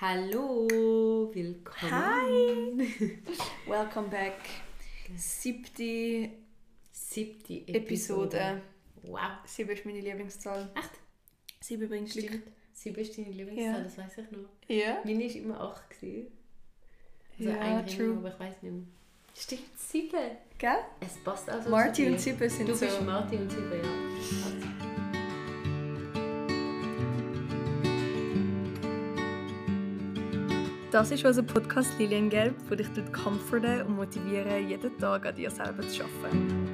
Hallo, willkommen. Hi! Welcome back. Siebte Siebte Episode. Episode. Wow. Sieben ist meine Lieblingszahl. Echt? Sieben bringt Glück. Stimmt. Sieben ist deine Lieblingszahl, Ja. das weiß ich noch. Ja? Meine war immer acht. Gewesen. Also Ja, eigentlich true. aber ich weiß nicht mehr. Stimmt, sieben. Gell? Es passt also Marty dir. und Sieben sind Du so... bist Marty und Sieben, ja. Das ist unser Podcast Liliengelb, der dich dort comforten und motivieren, jeden Tag an dir selber zu arbeiten.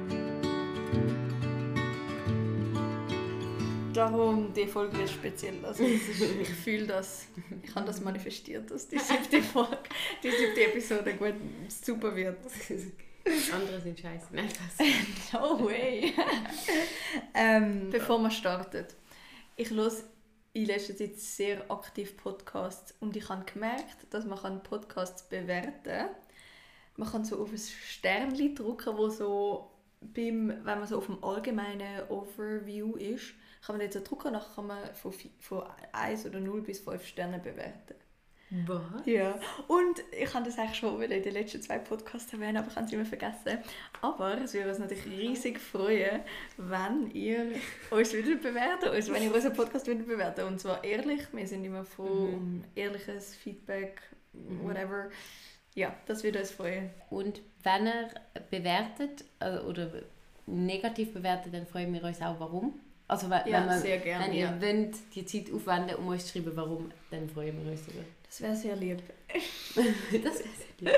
Darum, die Folge wird speziell. Also, ist, ich fühle das. Ich habe das manifestiert, dass die siebte Folge, die siebte Episode gut super wird. Andere sind scheiße. Nein? No way! ähm, bevor wir starten, ich höre in letzter Zeit sehr aktiv Podcasts und ich habe gemerkt, dass man Podcasts bewerten kann. Man kann so auf ein Sternchen drücken, wo so beim, wenn man so auf dem allgemeinen Overview ist, kann man dort so drücken und dann kann man von, von 1 oder 0 bis 5 Sterne bewerten. Was? Ja, und ich habe das eigentlich schon wollen in den letzten zwei Podcasts erwähnen, aber ich habe es immer vergessen. Aber es würde uns natürlich riesig freuen, wenn ihr uns wieder bewerten, also wenn ihr unseren Podcast wieder bewerten. Und zwar ehrlich, wir sind immer froh Mhm. um ehrliches Feedback, whatever. Ja, das würde uns freuen. Und wenn ihr bewertet äh, oder negativ bewertet, dann freuen wir uns auch, warum. Also wenn, Ja, man, sehr gerne, wenn ihr ja. wollt, die Zeit aufwenden, um uns zu schreiben, warum, dann freuen wir uns darüber. Das wäre sehr lieb. das wäre sehr lieb.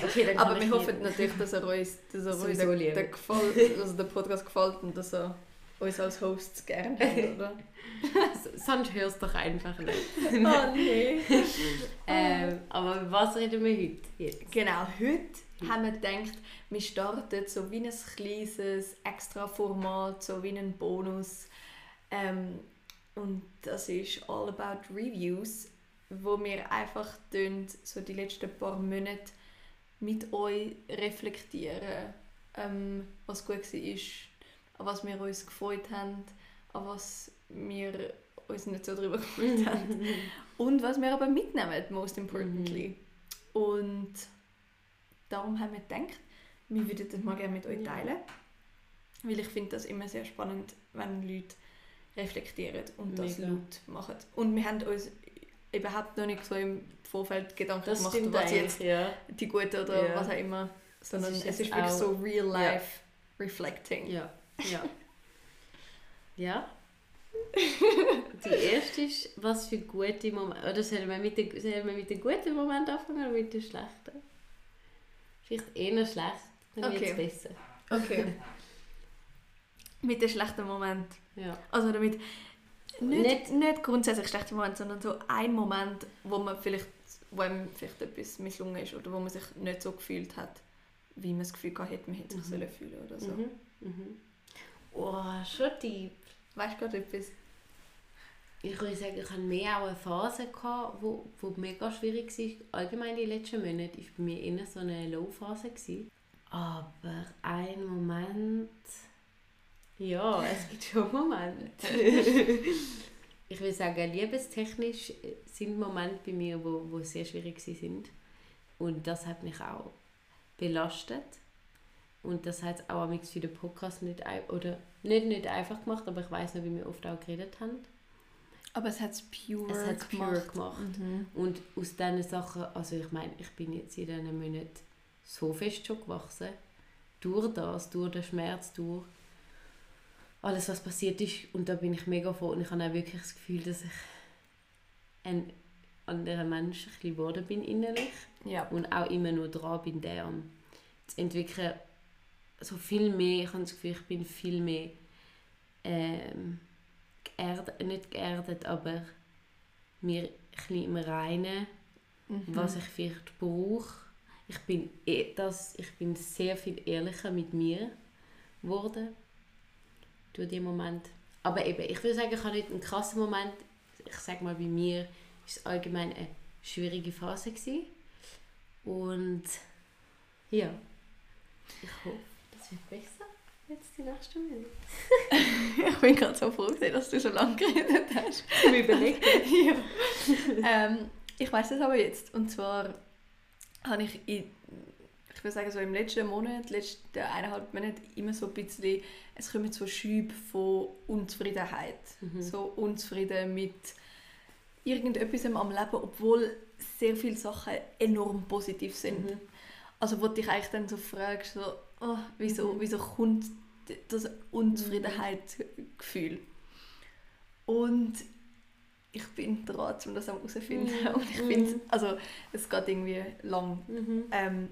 Okay, Aber wir hoffen natürlich, dass er uns, dass er uns der, gefällt, also der Podcast gefällt und dass er uns als Hosts gerne hat, oder? Sonst hörst du doch einfach nicht. oh nee. Ähm, aber was reden wir heute? Jetzt. Genau, heute haben wir gedacht, wir starten so wie ein kleines Extra-Format, so wie ein Bonus. Ähm, und das ist All About Reviews, wo wir einfach so die letzten paar Monate mit euch reflektieren, ähm, was gut war, an was wir uns gefreut haben, an was wir uns nicht so darüber gefreut haben. Und was wir aber mitnehmen, most importantly. Und darum haben wir gedacht, wir würden das mal gerne mit euch teilen. Weil ich finde das immer sehr spannend, wenn Leute reflektieren und das Mega. laut machen. Und wir haben uns überhaupt noch nicht so im Vorfeld Gedanken Das gemacht, was jetzt ja. die gute oder Ja. was auch immer. Sondern ist es ist wirklich so real life reflecting. Ja, ja. Ja. Die erste ist, was für gute Momente. Oder sollen wir mit den, sollen wir mit den guten Momenten anfangen oder mit den schlechten? Vielleicht eher schlecht, dann wird es Okay. besser. Okay. mit den schlechten Moment. Ja. Also damit nicht, Nicht- nicht, grundsätzlich schlechte Moment, sondern so ein Moment, wo man vielleicht, wo einem vielleicht etwas misslungen ist oder wo man sich nicht so gefühlt hat, wie man das Gefühl hätte, man hätte sich Mhm. sollen fühlen oder so. Mhm. Mhm. Oh, schon deep. Weißt du gerade etwas? Ich würde sagen, ich hatte mehr auch eine Phase, gehabt, wo, wo mega schwierig war. Allgemein die letzten Monate war bei mir eher so eine Low-Phase. Aber ein Moment... Ja, es gibt schon Momente. ich würde sagen, liebestechnisch sind Momente bei mir, wo, wo sehr schwierig sind. Und das hat mich auch belastet. Und das hat auch am für den Podcast nicht, oder nicht, nicht einfach gemacht, aber ich weiß noch, wie wir oft auch geredet haben. Aber es hat es pure Es hat es pure gemacht. Mhm. Und aus diesen Sachen, also ich meine, ich bin jetzt in diesen Monaten so fest schon gewachsen. Durch das, durch den Schmerz, durch alles, was passiert ist. Und da bin ich mega froh. Und ich habe auch wirklich das Gefühl, dass ich ein anderer Mensch ein geworden bin innerlich. Ja. Und auch immer nur dran bin, den zu entwickeln. So viel mehr, ich habe das Gefühl, ich bin viel mehr ähm, geerdet, nicht geerdet, aber mir ein im Reinen, Mhm. was ich vielleicht brauche. Ich bin, eh- das, ich bin sehr viel ehrlicher mit mir geworden durch diesen Moment. Aber eben, ich würde sagen, ich habe nicht einen krassen Moment. Ich sage mal, bei mir war es allgemein eine schwierige Phase. Gewesen. Und ja, ich hoffe, das wird besser jetzt die nächste Minute. ich bin gerade so froh, dass du so lange geredet hast. Zum Überlegen. ja. ähm, ich weiß das aber jetzt. Und zwar habe ich in, ich würde sagen, so im letzten Monat, letzten eineinhalb Monate immer so ein bisschen, es kommen so Schübe von Unzufriedenheit. Mhm. So unzufrieden mit irgendetwas am Leben, obwohl sehr viele Sachen enorm positiv sind. Mhm. Also wo dich eigentlich dann so fragst, so, oh, wieso, mhm. wieso kommt das Unzufriedenheitsgefühl? Und ich bin dran, um das herauszufinden. Mhm. Und ich finde, also es geht irgendwie lang. Mhm. Ähm,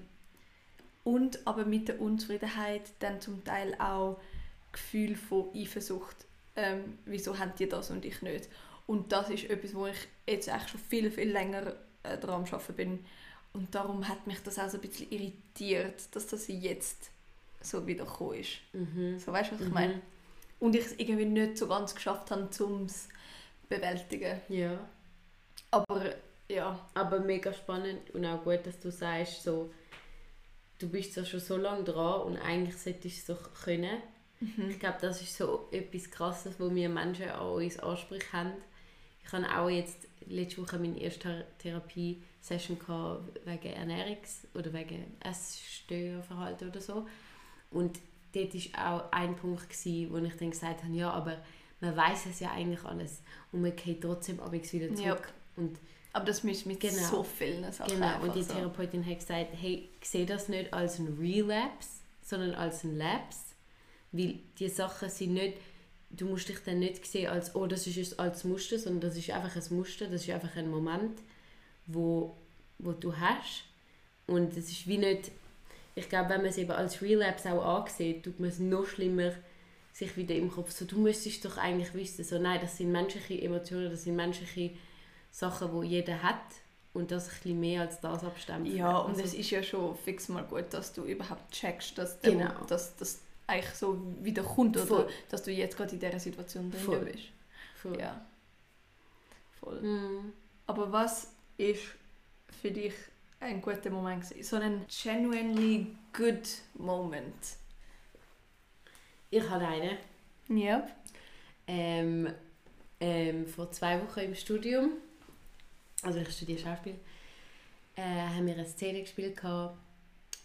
und aber mit der Unzufriedenheit dann zum Teil auch Gefühl von Eifersucht. Ähm, wieso haben die das und ich nicht? Und das ist etwas, wo ich jetzt eigentlich schon viel, viel länger äh, daran Arbeiten bin. Und darum hat mich das auch so ein bisschen irritiert, dass das jetzt so wieder gekommen ist. Mhm. So weißt du, was ich mhm. meine? Und ich es irgendwie nicht so ganz geschafft habe, um es bewältigen. Ja. Aber ja. Aber mega spannend und auch gut, dass du sagst, so, du bist ja schon so lange dran und eigentlich solltest du es doch können. Mhm. Ich glaube, das ist so etwas Krasses, wo wir Menschen an uns Ansprüche haben. Ich habe auch jetzt letzte Woche meine erste Therapie-Session wegen Ernährungs- oder wegen Essstörverhalten oder so. Und dort war auch ein Punkt, gewesen, wo ich dann gesagt habe, ja, aber man weiß es ja eigentlich alles und man geht trotzdem abends wieder zurück. Ja. Und aber das müssen mit genau, so vielen Sachen Genau, und die so. Therapeutin hat gesagt, hey, ich sehe das nicht als ein Relapse, sondern als ein Lapse, weil die Sachen sind nicht du musst dich dann nicht sehen als, oh, das ist als Muster, sondern das ist einfach ein Muster, das ist einfach ein Moment, wo, wo du hast. Und es ist wie nicht, ich glaube, wenn man es eben als Relapse auch ansieht, tut man es noch schlimmer sich wieder im Kopf so, du müsstest doch eigentlich wissen, so, nein, das sind menschliche Emotionen, das sind menschliche Sachen, die jeder hat und das ein bisschen mehr als das abstammt. Ja, und also, es ist ja schon fix mal gut, dass du überhaupt checkst, dass, genau. dass, dass eigentlich so wieder kommt oder Voll. dass du jetzt gerade in dieser Situation drin Voll. bist. Voll. Ja. Voll. Mhm. Aber was ist für dich ein guter Moment? So ein genuinely good Moment? Ich habe einen. Ja. Ähm, ähm, vor zwei Wochen im Studium, also ich studiere Schauspiel, äh, haben wir eine Szene gespielt gehabt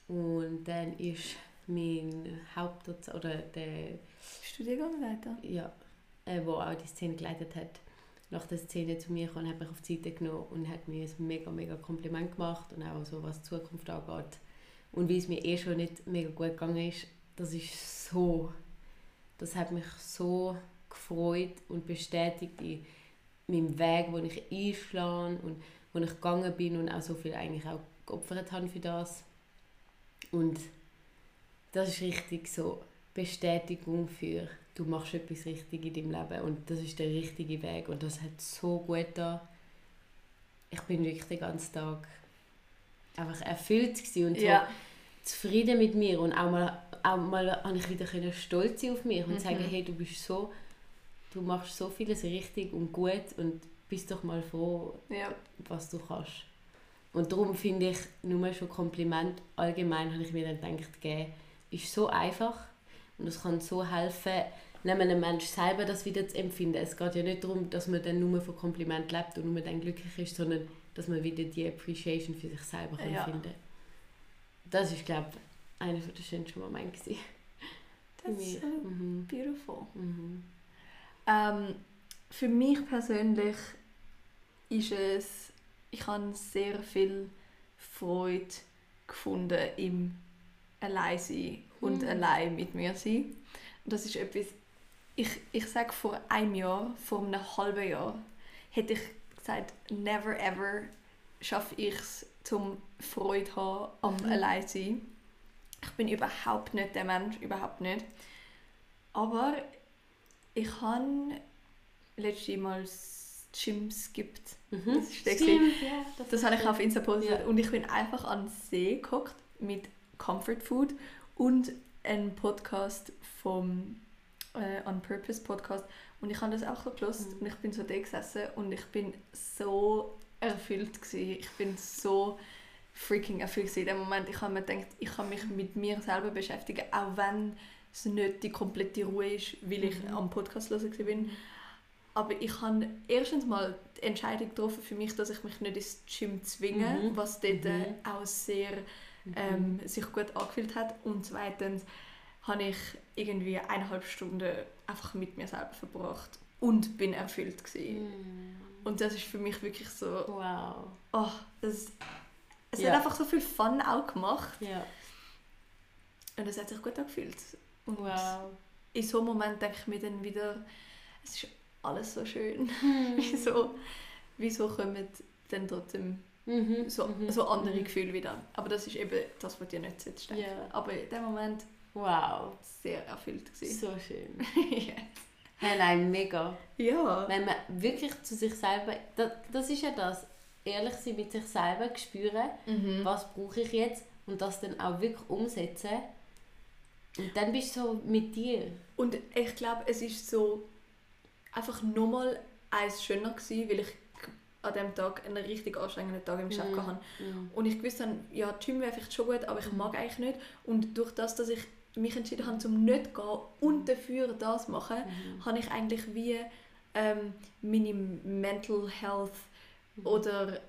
und dann ist mein Hauptdozent oder der Studiengangsleiter, ja, äh, wo auch die Szene geleitet hat, nach der Szene zu mir kam, hat mich auf die Seite genommen und hat mir ein mega, mega Kompliment gemacht und auch so, was die Zukunft angeht. Und wie es mir eh schon nicht mega gut gegangen ist, das ist so, das hat mich so gefreut und bestätigt in meinem Weg, wo ich einschlage und wo ich gegangen bin und auch so viel eigentlich auch geopfert habe für das. Und das ist richtig so Bestätigung für, du machst etwas richtig in deinem Leben und das ist der richtige Weg und das hat so gut da. Ich bin wirklich den ganzen Tag einfach erfüllt und so ja. zufrieden mit mir und auch mal, auch mal habe ich wieder stolz sein auf mich und mhm. sagen, hey, du bist so, du machst so vieles richtig und gut und bist doch mal froh, ja. was du kannst. Und darum finde ich nur schon Kompliment allgemein habe ich mir dann gedacht, geben, ist so einfach und es kann so helfen, neben einem Menschen selber das wieder zu empfinden. Es geht ja nicht darum, dass man dann nur von Kompliment lebt und nur dann glücklich ist, sondern dass man wieder die Appreciation für sich selber kann ja. finden Das ist, glaube ich, einer der schönsten Momente. Das ist so mhm. beautiful. Mhm. Ähm, für mich persönlich ist es, ich habe sehr viel Freude gefunden im allein sein und mhm. allein mit mir sein. Und das ist etwas, ich, ich sage vor einem Jahr, vor einem halben Jahr, hätte ich gesagt, never ever schaffe ich es, zum Freude haben am mhm. allein sein. Ich bin überhaupt nicht der Mensch, überhaupt nicht. Aber ich habe letztes Mal Gyms gibt. Mhm. Das ist der Stimmt, ja, das, das habe ich auf Insta postet ja. und ich bin einfach an den See geguckt mit Comfort Food und ein Podcast vom äh, On Purpose Podcast und ich habe das auch gelost mhm. und ich bin so da gesessen und ich bin so erfüllt gewesen. ich bin so freaking erfüllt gewesen. in dem Moment ich habe mir gedacht ich kann mich mit mir selber beschäftigen auch wenn es nicht die komplette Ruhe ist weil ich mhm. am Podcast hören bin Aber ich habe erstens mal die Entscheidung getroffen für mich, dass ich mich nicht ins Gym zwinge, Mhm. was dort Mhm. auch sehr ähm, sich gut angefühlt hat. Und zweitens habe ich irgendwie eineinhalb Stunden einfach mit mir selber verbracht und bin erfüllt gewesen. Mhm. Und das ist für mich wirklich so, Wow. oh, das, es Ja. hat einfach so viel Fun auch gemacht Ja. und es hat sich gut angefühlt. Und Wow. in so einem Moment denke ich mir dann wieder, es ist alles so schön. Mhm. wieso, wieso kommen dann trotzdem Mhm. so, Mhm. so andere Mhm. Gefühle wieder? Aber das ist eben das, was dir nicht sitzt. Ja. Aber in dem Moment Wow. sehr erfüllt gewesen. So schön. ja. Hey, nein, mega. ja. Wenn man wirklich zu sich selber, das, das ist ja das, ehrlich sein mit sich selber, spüren, Mhm. was brauche ich jetzt und das dann auch wirklich umsetzen. Und dann bist du so mit dir. Und ich glaube, es ist so einfach nochmal eins schöner gewesen, weil ich an dem Tag einen richtig anstrengenden Tag im Geschäft Mhm. hatte. Und ich wusste dann, ja, Gym wäre vielleicht schon gut, aber ich mag eigentlich nicht. Und durch das, dass ich mich entschieden habe, zum nicht zu gehen und dafür das machen, Mhm. habe ich eigentlich wie ähm, meine Mental Health oder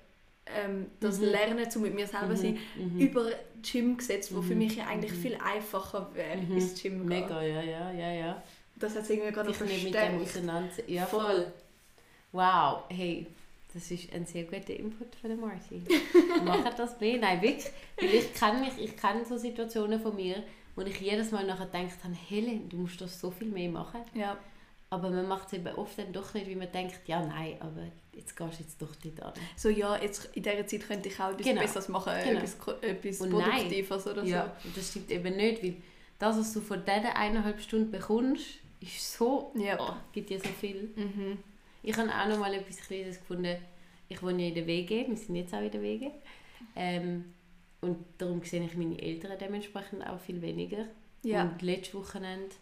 ähm, das Mhm. Lernen, um mit mir selber zu sein, Mhm. über Gym gesetzt, wo für Mhm. mich ja eigentlich Mhm. viel einfacher wäre, Mhm. ins Gym zu gehen. Mega, ja, ja, ja, ja. Das hat es irgendwie gerade noch mit dem. Ja, Voll. voll. Wow, hey, das ist ein sehr guter Input von der Marci. Mach das mehr. Nein, wirklich. Weil ich kenne mich, ich kenne so Situationen von mir, wo ich jedes Mal nachher gedacht habe, Helen, du musst das so viel mehr machen. Ja. Aber man macht es eben oft dann doch nicht, wie man denkt, ja, nein, aber jetzt gehst du jetzt doch nicht an. So, ja, jetzt in dieser Zeit könnte ich auch etwas Genau. Besseres machen, Genau. etwas, etwas Und nein. Produktives oder Ja, und das stimmt eben nicht, weil das, was du von diesen eineinhalb Stunden bekommst, ist so, so. Ja. oh, gibt dir so viel. Mhm. Ich habe auch noch mal etwas Kleines gefunden. Ich wohne ja in der WG, wir sind jetzt auch in der WG. Ähm, und darum sehe ich meine Eltern dementsprechend auch viel weniger. Ja. Und letztes Wochenende,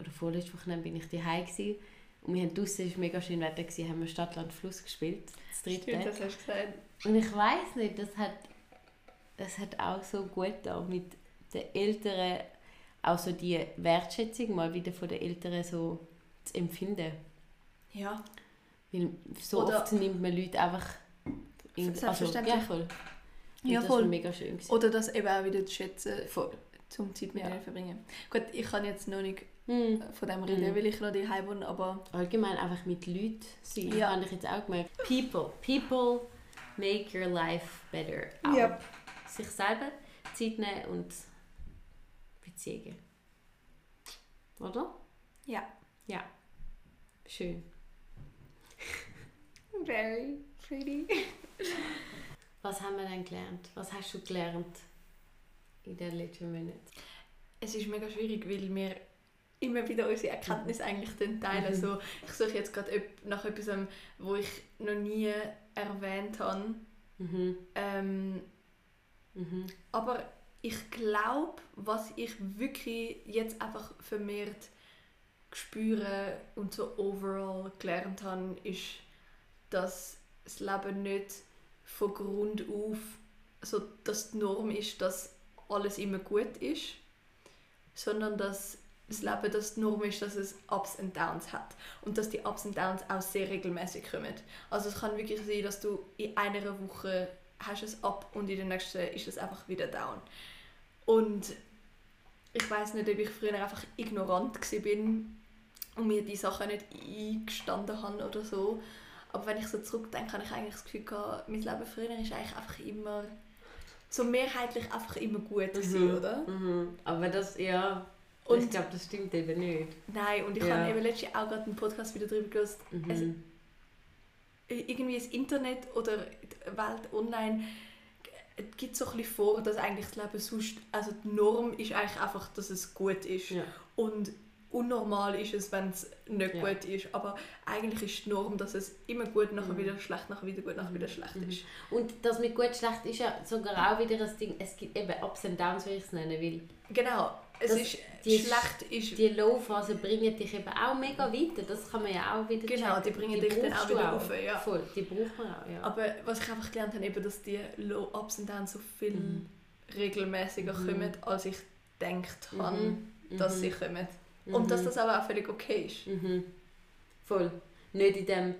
oder vorletztes Wochenende, bin ich daheim gewesen. Und wir haben draußen, es war mega schön Wetter, gewesen, haben wir Stadtland Fluss gespielt, das dritte. Stimmt, das hast du gesagt. Und ich weiß nicht, das hat, das hat auch so gut da mit den Eltern, auch so die Wertschätzung mal wieder von den Eltern so zu empfinden. Ja. Weil so Oder- oft nimmt man Leute einfach... in- Also, ja, voll. Ja, das voll. war mega schön. Gewesen. Oder das eben auch wieder zu schätzen, Voll. zum Zeit mit Ja. verbringen. Gut, ich kann jetzt noch nicht Mhm. von dem reden, Mhm. weil ich noch daheim wohne, aber Allgemein einfach mit Leuten sein, Ja. habe ich jetzt auch gemerkt. People. People make your life better. Auch Ja. sich selber Zeit nehmen und Beziehungen. Oder? ja. Ja. Schön. Very pretty. Was haben wir denn gelernt? Was hast du gelernt in den letzten Monaten? Es ist mega schwierig, weil wir immer wieder unsere Erkenntnisse eigentlich dann teilen. Mhm. So, ich suche jetzt gerade nach etwas, ähm, wo ich noch nie erwähnt habe. Mhm. Ähm, Mhm. aber ich glaube, was ich wirklich jetzt einfach vermehrt spüre und so overall gelernt habe, ist, dass das Leben nicht von Grund auf so dass die Norm ist, dass alles immer gut ist, sondern dass das Leben das die Norm ist, dass es Ups und Downs hat und dass die Ups und Downs auch sehr regelmäßig kommen. Also es kann wirklich sein, dass du in einer Woche hast es Up und in der nächsten ist es einfach wieder Down. Und ich weiß nicht, ob ich früher einfach ignorant war bin und mir die Sachen nicht eingestanden habe oder so. Aber wenn ich so zurückdenke, habe ich eigentlich das Gefühl gehabt, mein Leben früher ist eigentlich einfach immer so mehrheitlich einfach immer gut gewesen, oder? Mhm. Aber das, ja, Und- ich glaube, das stimmt eben nicht. Nein, und ich Ja. habe eben letztens auch gerade einen Podcast wieder darüber gehört, Mhm. Es- irgendwie das Internet oder die Welt online gibt so ein bisschen vor, dass eigentlich das Leben sonst, also die Norm ist eigentlich einfach, dass es gut ist. ja. Und unnormal ist es, wenn es nicht Ja. gut ist. Aber eigentlich ist die Norm, dass es immer gut, nachher Mhm. wieder schlecht, nachher wieder gut, nachher wieder schlecht Mhm. ist. Und das mit gut schlecht ist ja sogar auch wieder ein Ding, es gibt eben Ups und Downs, wie ich es nennen will. Genau, es Das- ist die- schlecht ist Die Low-Phase bringen dich eben auch mega weiter, das kann man ja auch wieder Genau, die checken. bringen dich dann auch wieder rauf, ja. Voll, die braucht man auch, ja. Aber was ich einfach gelernt habe, eben, dass die Low Ups und Downs so viel Mhm. regelmäßiger Mhm. kommen, als ich gedacht Mhm. habe, dass Mhm. sie kommen. Mhm. Und dass das aber auch völlig okay ist. Mhm. Voll. nicht in dem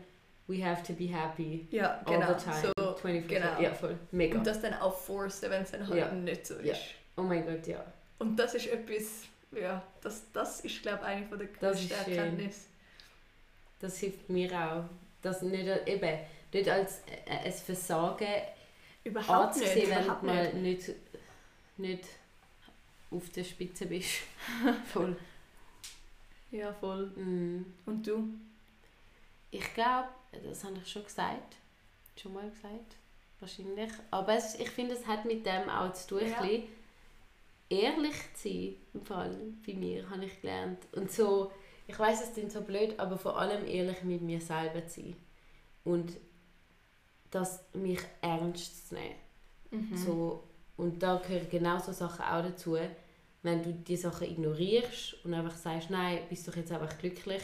we have to be happy Ja, all genau. the time, So, 24 genau. Ja, voll. Mega. und das dann auch forcen, wenn es dann halt Ja. nicht so ist. Ja. oh mein Gott, ja. Und das ist etwas, ja, das, das ist glaube ich eine von der größten. Erkenntnisse. Das hilft mir auch. Das nicht, eben, nicht als äh, ein Versagen Überhaupt nicht, wenn überhaupt du mal nicht, nicht auf der Spitze bist. Voll. Ja, voll. Mm. Und du? Ich glaube, das habe ich schon gesagt. Schon mal gesagt. Wahrscheinlich. Aber es, ich finde, es hat mit dem auch zu tun, Ja. bisschen ehrlich zu sein. Im Fall bei mir habe ich gelernt. Und so, ich weiß es klingt so blöd, aber vor allem ehrlich mit mir selber zu sein. Und das mich ernst zu nehmen. Mhm. So, und da gehören genau so Sachen auch dazu. Wenn du die Sachen ignorierst und einfach sagst, nein, bist doch jetzt einfach glücklich,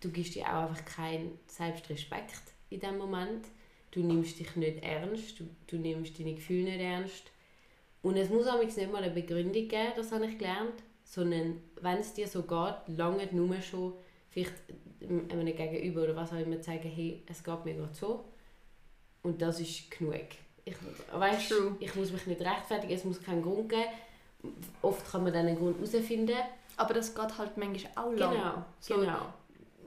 du gibst dir auch einfach keinen Selbstrespekt in dem Moment. Du nimmst dich nicht ernst, du, du nimmst deine Gefühle nicht ernst. Und es muss auch nicht mal eine Begründung geben, das habe ich gelernt, sondern wenn es dir so geht, lange nur schon vielleicht einem Gegenüber oder was auch immer sagen, hey, es geht mir gerade so. Und das ist genug. Ich, weißt, True. ich muss mich nicht rechtfertigen, es muss keinen Grund geben. Oft kann man dann einen Grund herausfinden. Aber das geht halt manchmal auch lang. Genau, So- genau,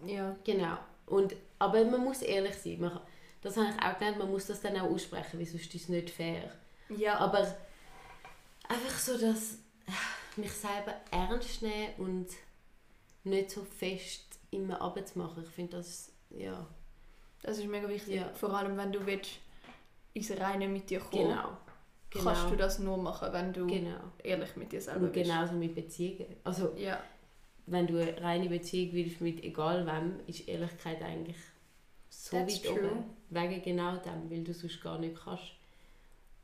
Ja. genau. Und, aber man muss ehrlich sein. Man, das habe ich auch gelernt, man muss das dann auch aussprechen, weil sonst ist es nicht fair. Ja, Aber einfach so, dass mich selber ernst nehmen und nicht so fest immer abzumachen. Ich finde das, ja, das ist mega wichtig. Ja. Vor allem, wenn du willst, ins Reine mit dir kommen genau. Genau. kannst du das nur machen, wenn du Genau. ehrlich mit dir selber Und bist. genauso mit Beziehungen. Also, Ja, wenn du eine reine Beziehung willst mit egal wem, ist Ehrlichkeit eigentlich so That's weit true. oben. Wegen genau dem, weil du sonst gar nicht kannst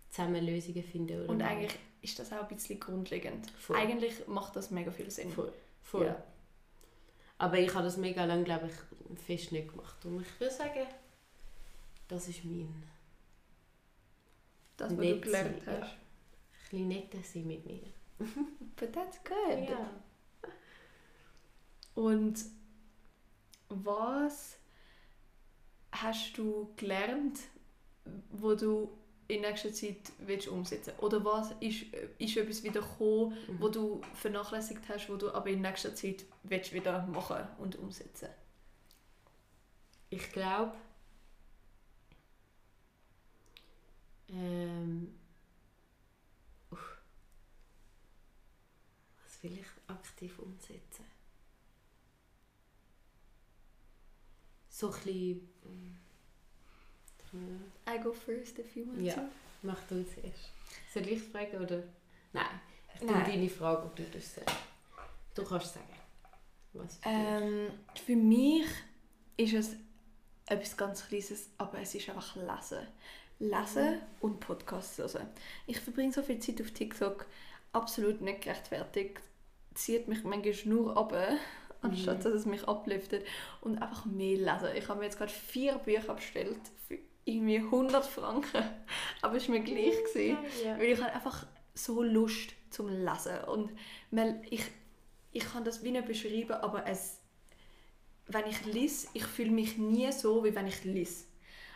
zusammen Lösungen finden. Oder und nicht. eigentlich ist das auch ein bisschen grundlegend. Voll. Eigentlich macht das mega viel Sinn. Voll. Voll. Ja. Aber ich habe das mega lange, glaube ich, fest nicht gemacht. Und ich würde sagen, das ist mein Das, was du Nett gelernt sein, hast. ein bisschen netter sein mit mir. But that's good. Ja. Und was hast du gelernt, wo du in nächster Zeit willst umsetzen Oder was ist, ist etwas wieder gekommen, Mhm. wo du vernachlässigt hast, wo du aber in nächster Zeit willst wieder machen und umsetzen Ich glaube, ähm, was will ich aktiv umsetzen? So ein bisschen, I go first if you want Ja. to. mach du zuerst. Soll ich fragen oder? Nein, ich. Nein. deine Frage, ob du das sagst. Du kannst sagen. Was. Ähm, für mich ist es etwas ganz Kleines, aber es ist einfach Lesen. Lesen und Podcasts hören. Ich verbringe so viel Zeit auf TikTok, absolut nicht gerechtfertigt. Zieht mich manchmal nur ab, anstatt Mhm. dass es mich ablüftet. Und einfach mehr lesen. Ich habe mir jetzt gerade vier Bücher bestellt für irgendwie 100 Franken. Aber es war mir gleich. Gewesen. Ja. Weil ich habe einfach so Lust zum Lesen. Und weil ich, ich kann das wie nicht beschreiben, aber es, wenn ich lese, ich fühle mich nie so, wie wenn ich lese.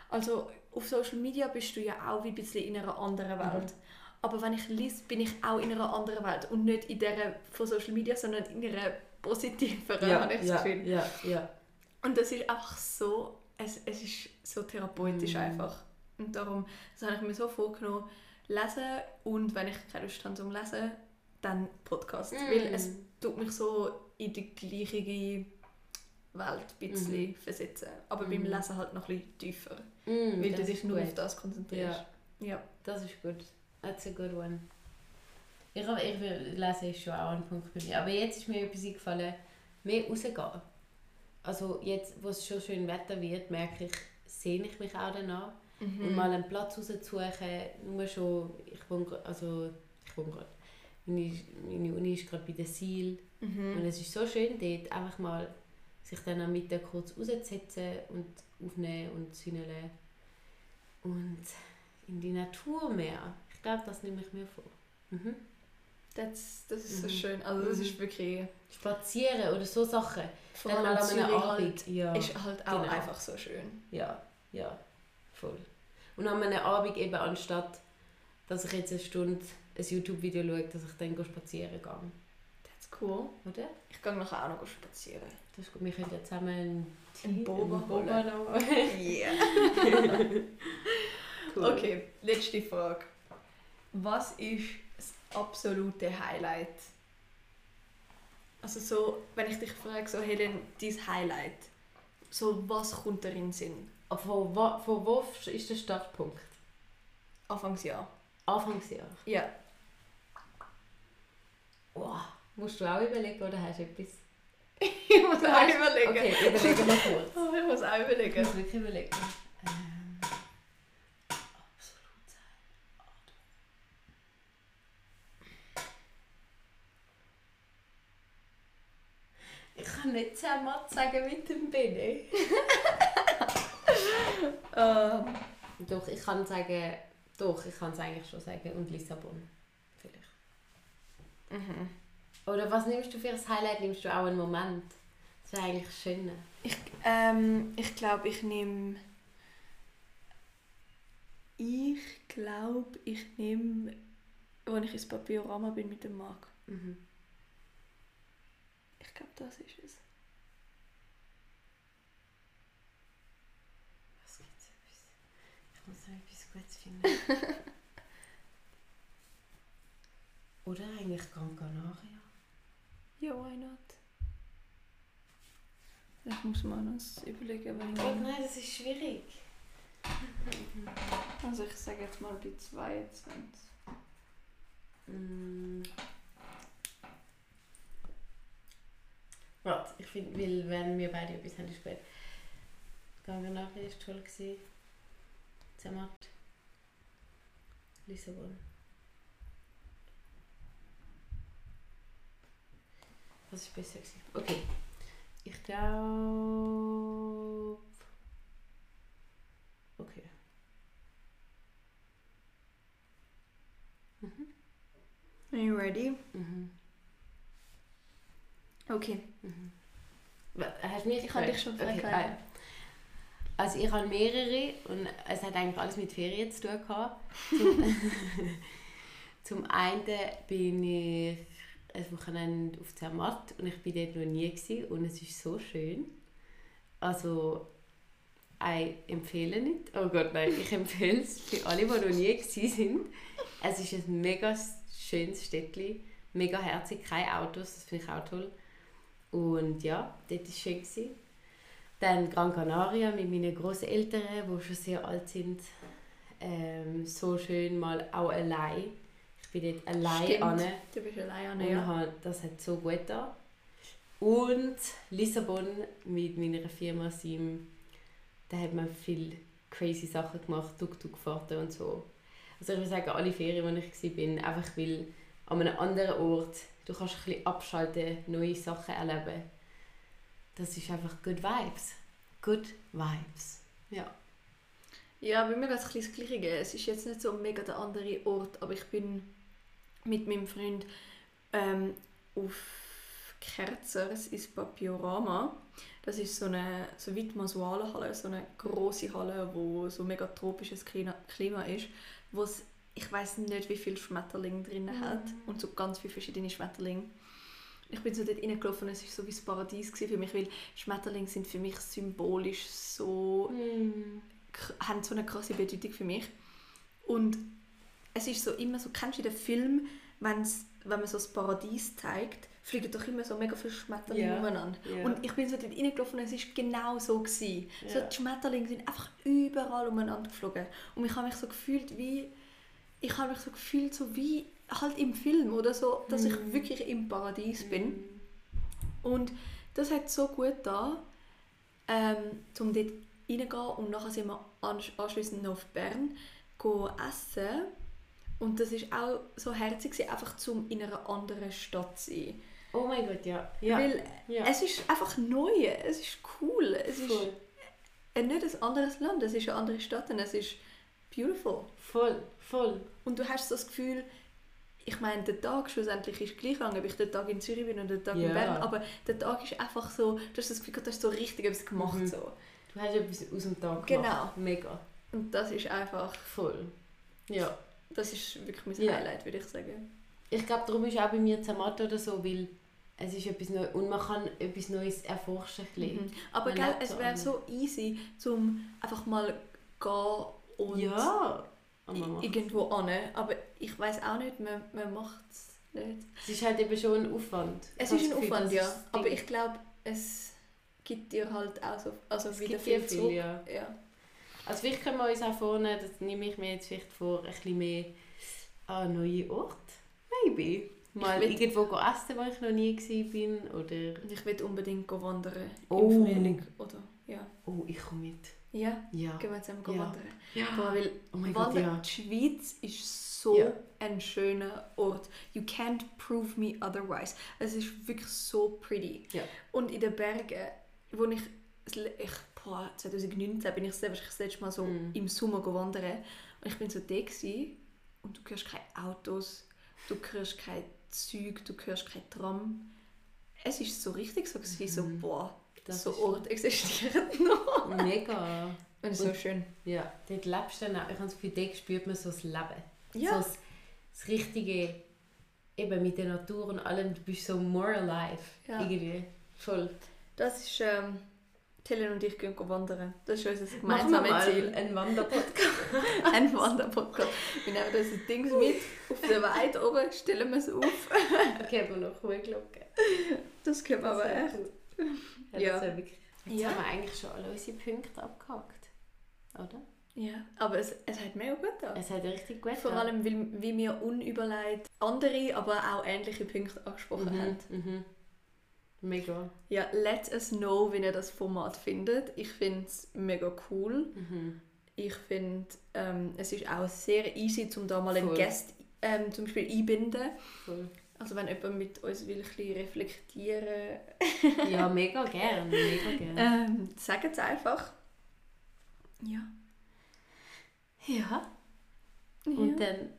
Also auf Social Media bist du ja auch wie ein bisschen in einer anderen Welt. Aber wenn ich lese, bin ich auch in einer anderen Welt. Und nicht in der von Social Media, sondern in einer positiveren, ja, habe ich das ja, Gefühl. ja, ja. Und das ist einfach so, es, es ist so therapeutisch Mhm. einfach. Und darum, das habe ich mir so vorgenommen, lesen und wenn ich keine Lust habe zum Lesen, dann Podcast. Mm. Weil es tut mich so in die gleiche Welt ein bisschen versetzen. Aber beim Mhm. Lesen halt noch ein bisschen tiefer. Mm, weil du dich nur gut. auf das konzentrierst. Ja. Das ist gut. That's a good one. Ich, ich will lesen ist schon auch ein Punkt bei mir. Aber jetzt ist mir etwas eingefallen, mehr rausgehen. Also jetzt, wo es schon schön Wetter wird, merke ich, sehne ich mich auch danach. Mhm. Und mal einen Platz rauszusuchen, nur schon, ich wohne gerade, also ich wohne gerade, meine, meine Uni ist gerade bei der SIL Mhm. und es ist so schön dort, einfach mal sich dann am Mittag kurz rauszusetzen und aufnehmen und sünneln und in die Natur mehr. Ich glaube, das nehme ich mir vor. Mhm. Das, das ist so Mhm. schön. Also das Mhm. ist wirklich... Spazieren oder so Sachen. Vor allem an einem Zürich Abend. halt, ja. ist halt auch genau. einfach so schön. ja, ja, voll. Und an einem Abend eben anstatt, dass ich jetzt eine Stunde ein YouTube-Video schaue, dass ich dann spazieren gehe. Cool. Oder? Ich gehe nachher auch noch spazieren. Das ist gut. Wir können ja zusammen einen, Einen Boba holen. Yeah. Cool. Okay, letzte Frage. Was ist das absolute Highlight? Also so, wenn ich dich frage, so Helen, dein Highlight. So, was kommt dir in den Sinn? Aber Von, wo- von wo ist der Startpunkt? Anfangsjahr. Anfangsjahr. Ja. Wow. Musst du auch überlegen oder hast du etwas? Ich muss auch Hast- überlegen. Okay, überlegen wir kurz. Oh, ich muss auch Ich überlegen. muss wirklich überlegen. Ähm, absolut sein. Ich kann nicht Zermatt sagen mit dem Bene. Ähm, Doch, ich kann sagen, doch, ich kann es eigentlich schon sagen. Und Lissabon. Vielleicht. mhm. Oder was nimmst du für ein Highlight? Nimmst du auch einen Moment? Das wäre eigentlich schöner. Ich, ähm, ich glaube, ich nehme. Ich glaube, ich nehme, als ich ins Papierama bin mit dem Marc. Mhm. Ich glaube, das ist es. Was gibt's etwas? Ich muss noch etwas Gutes finden. Oder eigentlich Gran Canaria. Ja, why not? Ich muss mal noch überlegen, wenn ich. Oh nein, das ist schwierig. Also, ich sage jetzt mal die 22. Mm. Warte, ich finde, weil wenn wir beide etwas haben, ist gut. Gran Canaria war toll. gewesen. Zermatt. Lissabon. Was ist besser gewesen? Okay. Ich glaube... Okay. Are you ready? Mhm. Okay. Mhm. Wa- Hast du mich Ich habe dich schon gefragt. Okay, ah, Also ich habe mehrere und es hat eigentlich alles mit Ferien zu tun gehabt. Zum, zum einen bin ich ein Wochenende auf Zermatt und ich bin dort noch nie gewesen und es ist so schön. Also ich empfehle nicht. Oh Gott, nein, ich empfehle es für alle, die noch nie gewesen sind. Es ist ein mega schönes Städtchen, mega herzig, keine Autos, das finde ich auch toll. Und ja, dort war es schön. Gewesen. Dann Gran Canaria mit meinen Großeltern, die schon sehr alt sind. Ähm, so schön mal auch allein. Ich bin dort allein Stimmt. an. Du bist alleine, Und ja. habe- das hat so gut da. Und Lissabon mit meiner Firma Sim, da hat man viel crazy Sachen gemacht, Tuk-Tuk-Fahrten und so. Also ich würde sagen, alle Ferien, die ich war, einfach weil an einem anderen Ort, du kannst ein bisschen abschalten, neue Sachen erleben. Das ist einfach good vibes. Good vibes. Ja. Ja, bei mir geht es ein bisschen das Gleiche. Es ist jetzt nicht so mega der andere Ort, aber ich bin mit meinem Freund ähm, auf Kerzers ins Papiorama. Das ist so eine so weit Masualenhalle, so eine große Halle, wo so mega tropisches Klima ist, wo es ich weiß nicht, wie viel Schmetterlinge drin hat und so ganz viele verschiedene Schmetterlinge. Ich bin so dort reingelaufen und es war so wie das Paradies für mich, weil Schmetterlinge sind für mich symbolisch so k- haben so eine krasse Bedeutung für mich. Und es ist so immer so, kennst du den Film, wenn's, wenn man so das Paradies zeigt, fliegen doch immer so mega viele Schmetterlinge Ja. umeinander. Ja. Und ich bin so dort reingelaufen und es ist genau so gewesen. So die Schmetterlinge sind einfach überall umeinander geflogen. Und ich habe mich so gefühlt wie, ich habe mich so gefühlt so wie halt im Film oder so, dass ich Mhm. wirklich im Paradies bin. Und das hat so gut da, ähm, um dort reingehen und nachher sind wir ansch- anschliessend noch auf Bern essen. Und das ist auch so herzig, einfach zum in einer anderen Stadt zu sein. Oh mein Gott, ja. ja. Weil ja. es ist einfach neu, es ist cool, es ist Voll. äh, nicht ein anderes Land, es ist eine andere Stadt und es ist beautiful. Voll, voll. Und du hast so das Gefühl, ich meine, der Tag schlussendlich ist gleich lang, ob ich den Tag in Zürich bin oder den Tag Ja. in Bern, aber der Tag ist einfach so, du hast das Gefühl, du hast so richtig etwas gemacht. Mhm. So. Du hast etwas aus dem Tag Genau. gemacht. Mega. Und das ist einfach, Voll. Ja. Das ist wirklich mein Ja. Highlight, würde ich sagen. Ich glaube, darum ist auch bei mir Zermatt oder so, weil es ist etwas Neues und man kann etwas Neues erforschen. Mhm. Aber gell, es wäre so easy, zum einfach mal gehen und Ja. Aber irgendwo an. Aber ich weiß auch nicht, man, man macht es nicht. Es ist halt eben schon ein Aufwand. Es ist ein Gefühl, Aufwand, ja. Aber ich glaube, es gibt dir halt auch so also es wieder viel viel, zurück. ja. Ja. Also vielleicht können wir uns auch vornehmen, das nehme ich mir jetzt vielleicht vor, ein bisschen mehr an neue Orte. Maybe. Mal will- irgendwo go essen, wo ich noch nie war. Oder... Ich will unbedingt go wandern Oh. im Frühling. Oder, ja. Oh, ich komme mit. Ja, Ja. gehen wir zusammen go Ja. wandern. Ja. Boah, weil Oh mein Gott, ja. die Schweiz ist so Ja. ein schöner Ort. You can't prove me otherwise. Es ist wirklich so pretty. Ja. Und in den Bergen, wo ich, ich boah, 2019 bin ich selber das letzte Mal so Mhm. im Sommer go wandern und ich bin so da gewesen, und du hörst keine Autos, du hörst kein Zug, du hörst kein Tram. Es ist so richtig so, gewesen, so Mhm. boah, Das so Orte existieren noch. Mega. Und es ist so schön. Ja, dort lebst du dann auch. Ich habe das Gefühl, dort spürt man so das Leben. Ja. So das, das Richtige, eben mit der Natur und allem, du bist so more alive. Ja. Irgendwie. Voll. Das ist, ähm, Helen und ich gehen wandern. Das ist unser gemeinsames Ziel. einen Wanderpodcast. Ein Wanderpodcast. Wir nehmen unser Ding mit auf der Weide oben, stellen wir es auf. Geben wir noch Kuhglocke. Das können wir aber echt. gut. Ja, Ja. Das wirklich... Jetzt Ja. haben wir eigentlich schon alle unsere Punkte abgehakt. Oder? Ja, aber es, es hat mega gut getan. Es hat richtig gut Vor getan. allem, weil, wie wir unüberlegt andere, aber auch ähnliche Punkte angesprochen haben. Mhm, mhm. Mega. Ja, let us know, wie ihr das Format findet. Ich finde es mega cool. Mhm. Ich finde, ähm, es ist auch sehr easy, um da mal einen Voll. Gast ähm, zum Beispiel einbinden. Voll. Also wenn jemand mit uns will, ein bisschen reflektieren Ja, mega gern. Mega gern. ähm, sagt es einfach. Ja. Ja. Und dann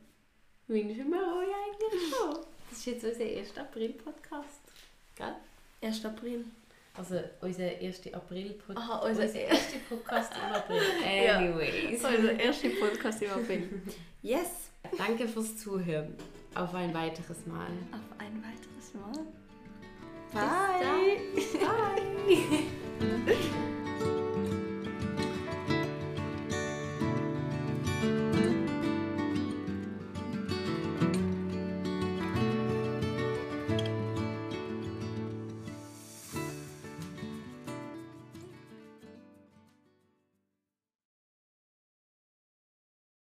wünschen wir euch eigentlich schon. Das ist jetzt unser 1. April-Podcast. Gell? 1. April. Also unser 1. April-Podcast. Aha, unser unser erster Podcast im April. Ja. Anyways. Unser erster Podcast im April. Yes! Danke fürs Zuhören. Auf ein weiteres Mal. Auf ein weiteres Mal. Bis dann. Bye.